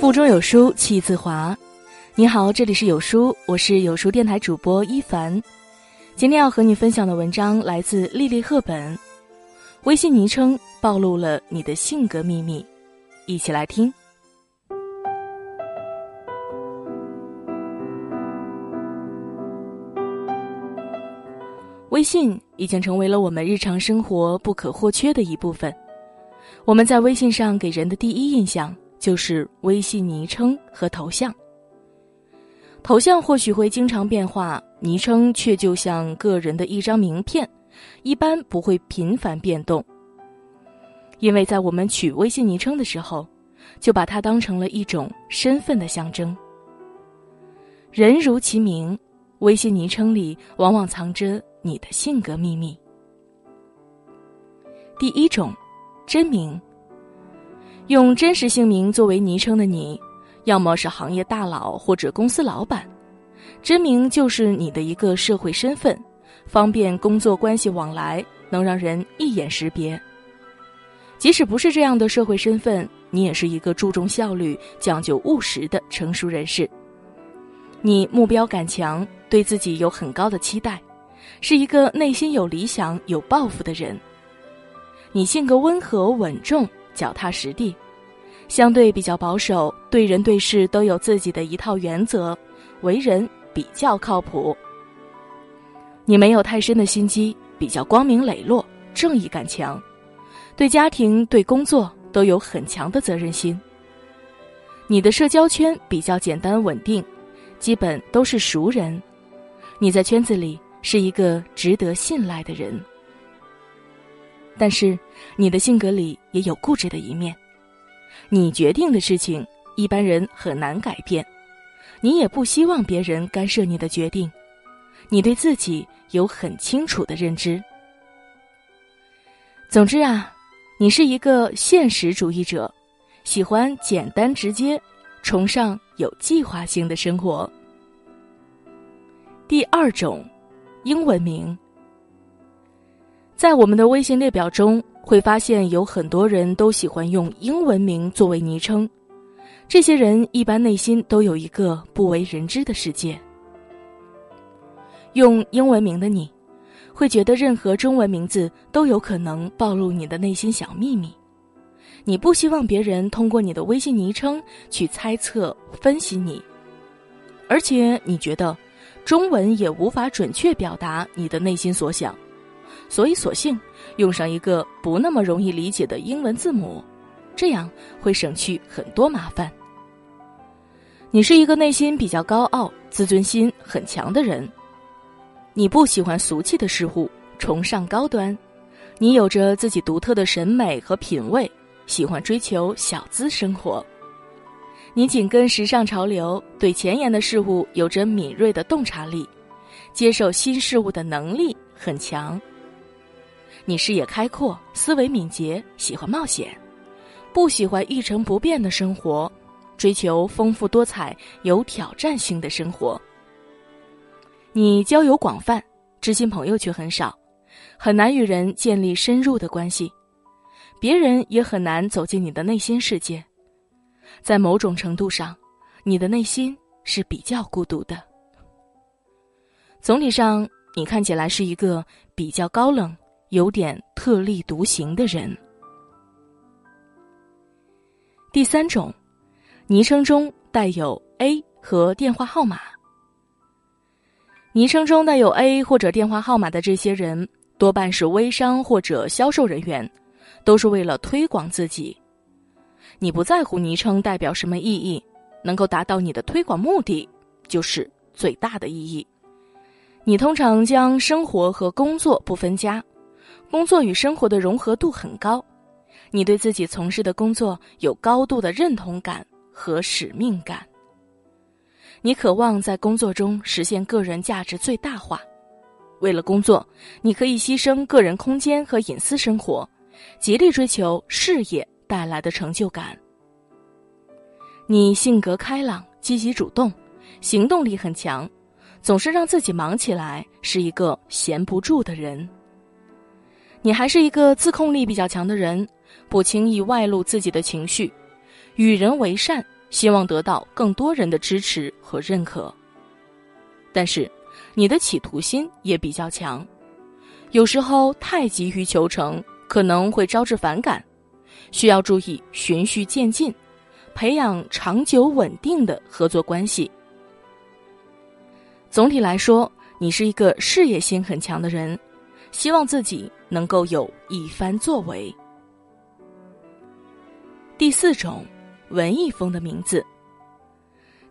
腹中有书气自华。你好，这里是有书，我是有书电台主播一凡。今天要和你分享的文章来自莉莉赫本。微信昵称暴露了你的性格秘密，一起来听。微信已经成为了我们日常生活不可或缺的一部分。我们在微信上给人的第一印象就是微信昵称和头像。头像或许会经常变化，昵称却就像个人的一张名片，一般不会频繁变动。因为在我们取微信昵称的时候，就把它当成了一种身份的象征。人如其名，微信昵称里往往藏着你的性格秘密。第一种。真名，用真实姓名作为昵称的你，要么是行业大佬或者公司老板，真名就是你的一个社会身份，方便工作关系往来，能让人一眼识别。即使不是这样的社会身份，你也是一个注重效率、讲究务实的成熟人士。你目标感强，对自己有很高的期待，是一个内心有理想、有抱负的人。你性格温和稳重、脚踏实地，相对比较保守，对人对事都有自己的一套原则，为人比较靠谱。你没有太深的心机，比较光明磊落，正义感强，对家庭、对工作都有很强的责任心。你的社交圈比较简单稳定，基本都是熟人，你在圈子里是一个值得信赖的人。但是，你的性格里也有固执的一面。你决定的事情，一般人很难改变。你也不希望别人干涉你的决定。你对自己有很清楚的认知。总之啊，你是一个现实主义者，喜欢简单直接，崇尚有计划性的生活。第二种，英文名。在我们的微信列表中，会发现有很多人都喜欢用英文名作为昵称。这些人一般内心都有一个不为人知的世界。用英文名的你，会觉得任何中文名字都有可能暴露你的内心小秘密。你不希望别人通过你的微信昵称去猜测、分析你，而且你觉得中文也无法准确表达你的内心所想。所以，索性用上一个不那么容易理解的英文字母，这样会省去很多麻烦。你是一个内心比较高傲、自尊心很强的人，你不喜欢俗气的事物，崇尚高端，你有着自己独特的审美和品味，喜欢追求小资生活。你紧跟时尚潮流，对前沿的事物有着敏锐的洞察力，接受新事物的能力很强。你视野开阔，思维敏捷，喜欢冒险，不喜欢一成不变的生活，追求丰富多彩、有挑战性的生活。你交友广泛，知心朋友却很少，很难与人建立深入的关系，别人也很难走进你的内心世界。在某种程度上，你的内心是比较孤独的。总体上，你看起来是一个比较高冷。有点特立独行的人。第三种，昵称中带有 A 和电话号码。昵称中带有 A 或者电话号码的这些人，多半是微商或者销售人员，都是为了推广自己。你不在乎昵称代表什么意义，能够达到你的推广目的，就是最大的意义。你通常将生活和工作不分家。工作与生活的融合度很高，你对自己从事的工作有高度的认同感和使命感。你渴望在工作中实现个人价值最大化，为了工作，你可以牺牲个人空间和隐私生活，竭力追求事业带来的成就感。你性格开朗、积极主动，行动力很强，总是让自己忙起来，是一个闲不住的人。你还是一个自控力比较强的人，不轻易外露自己的情绪，与人为善，希望得到更多人的支持和认可。但是，你的企图心也比较强，有时候太急于求成，可能会招致反感，需要注意循序渐进，培养长久稳定的合作关系。总体来说，你是一个事业心很强的人，希望自己能够有一番作为。第四种，文艺风的名字。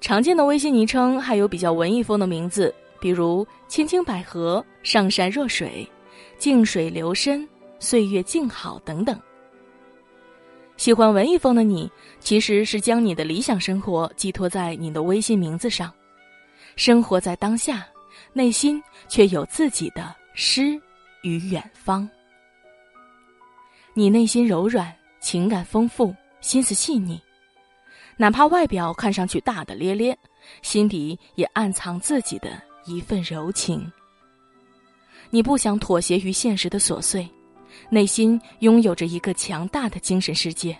常见的微信昵称还有比较文艺风的名字，比如“青青百合”“上善若水”“静水流深”“岁月静好”等等。喜欢文艺风的你，其实是将你的理想生活寄托在你的微信名字上，生活在当下，内心却有自己的诗与远方。你内心柔软，情感丰富，心思细腻。哪怕外表看上去大大咧咧，心底也暗藏自己的一份柔情。你不想妥协于现实的琐碎，内心拥有着一个强大的精神世界。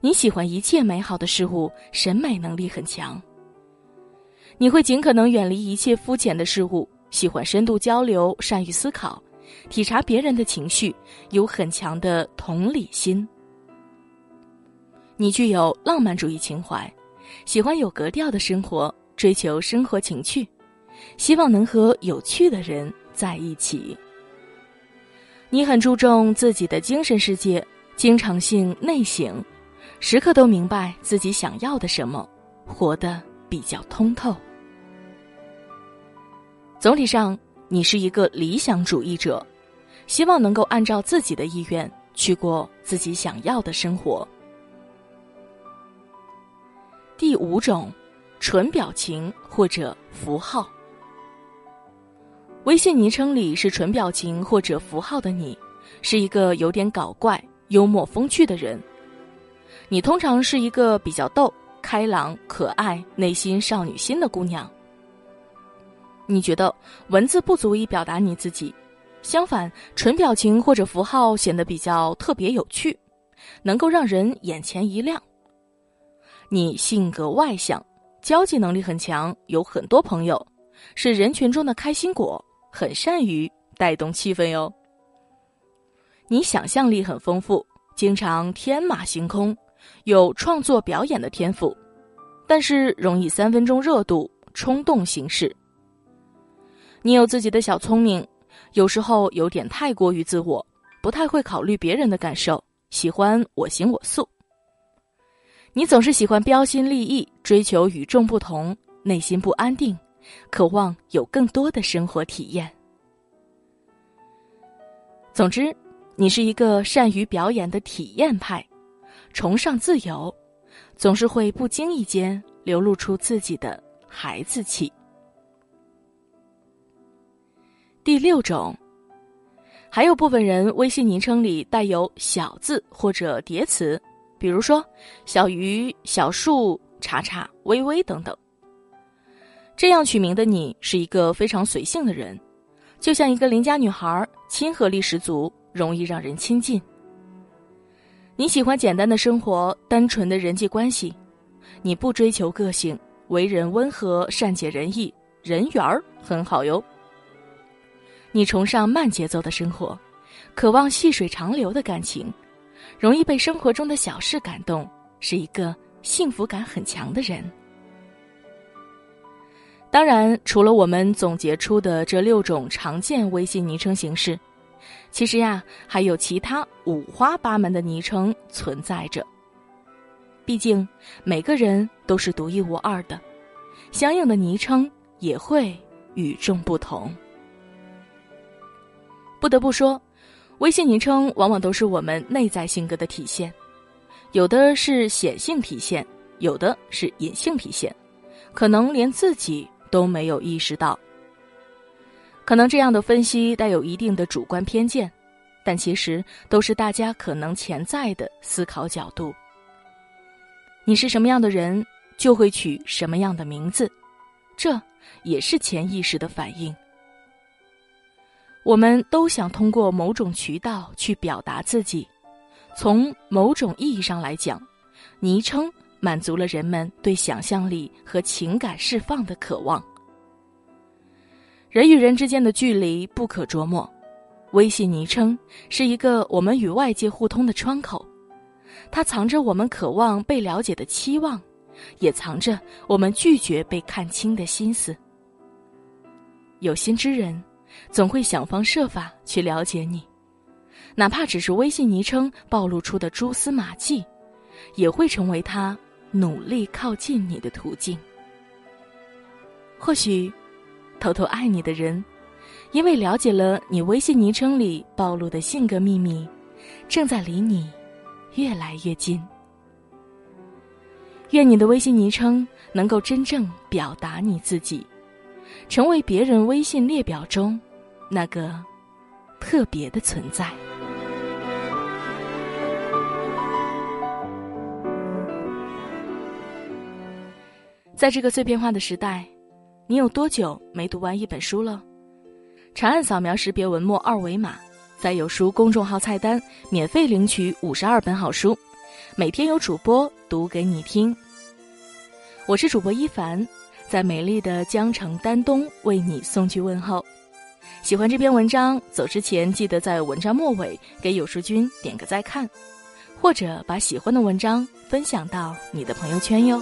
你喜欢一切美好的事物，审美能力很强。你会尽可能远离一切肤浅的事物，喜欢深度交流，善于思考，体察别人的情绪，有很强的同理心。你具有浪漫主义情怀，喜欢有格调的生活，追求生活情趣，希望能和有趣的人在一起。你很注重自己的精神世界，经常性内省，时刻都明白自己想要的什么，活得比较通透。总体上，你是一个理想主义者，希望能够按照自己的意愿去过自己想要的生活。第五种，纯表情或者符号。微信昵称里是纯表情或者符号的你，是一个有点搞怪、幽默风趣的人。你通常是一个比较逗、开朗、可爱、内心少女心的姑娘。你觉得文字不足以表达你自己，相反，纯表情或者符号显得比较特别有趣，能够让人眼前一亮。你性格外向，交际能力很强，有很多朋友，是人群中的开心果，很善于带动气氛哟。你想象力很丰富，经常天马行空，有创作表演的天赋，但是容易三分钟热度，冲动行事。你有自己的小聪明，有时候有点太过于自我，不太会考虑别人的感受，喜欢我行我素。你总是喜欢标新立异，追求与众不同，内心不安定，渴望有更多的生活体验。总之，你是一个善于表演的体验派，崇尚自由，总是会不经意间流露出自己的孩子气。六种，还有部分人微信昵称里带有小字或者叠词。比如说，小鱼、小树、叉叉、微微等等。这样取名的你是一个非常随性的人，就像一个邻家女孩，亲和力十足，容易让人亲近。你喜欢简单的生活，单纯的人际关系，你不追求个性，为人温和、善解人意，人缘儿很好哟。你崇尚慢节奏的生活，渴望细水长流的感情。容易被生活中的小事感动，是一个幸福感很强的人。当然，除了我们总结出的这六种常见微信昵称形式，其实呀，还有其他五花八门的昵称存在着。毕竟每个人都是独一无二的，相应的昵称也会与众不同。不得不说。微信昵称往往都是我们内在性格的体现，有的是显性体现，有的是隐性体现，可能连自己都没有意识到。可能这样的分析带有一定的主观偏见，但其实都是大家可能潜在的思考角度。你是什么样的人，就会取什么样的名字，这也是潜意识的反应。我们都想通过某种渠道去表达自己，从某种意义上来讲，昵称满足了人们对想象力和情感释放的渴望。人与人之间的距离不可捉摸，微信昵称是一个我们与外界互通的窗口，它藏着我们渴望被了解的期望，也藏着我们拒绝被看清的心思。有心之人，总会想方设法去了解你，哪怕只是微信昵称暴露出的蛛丝马迹，也会成为他努力靠近你的途径。或许。偷偷爱你的人，因为了解了你微信昵称里暴露的性格秘密，正在离你越来越近。愿你的微信昵称能够真正表达你自己，成为别人微信列表中那个特别的存在。在这个碎片化的时代。你有多久没读完一本书了？长按扫描识别文末二维码，在有书公众号菜单免费领取五十二本好书，每天有主播读给你听。我是主播一凡，在美丽的江城丹东为你送去问候。喜欢这篇文章，走之前记得在文章末尾给有书君点个再看，或者把喜欢的文章分享到你的朋友圈哟。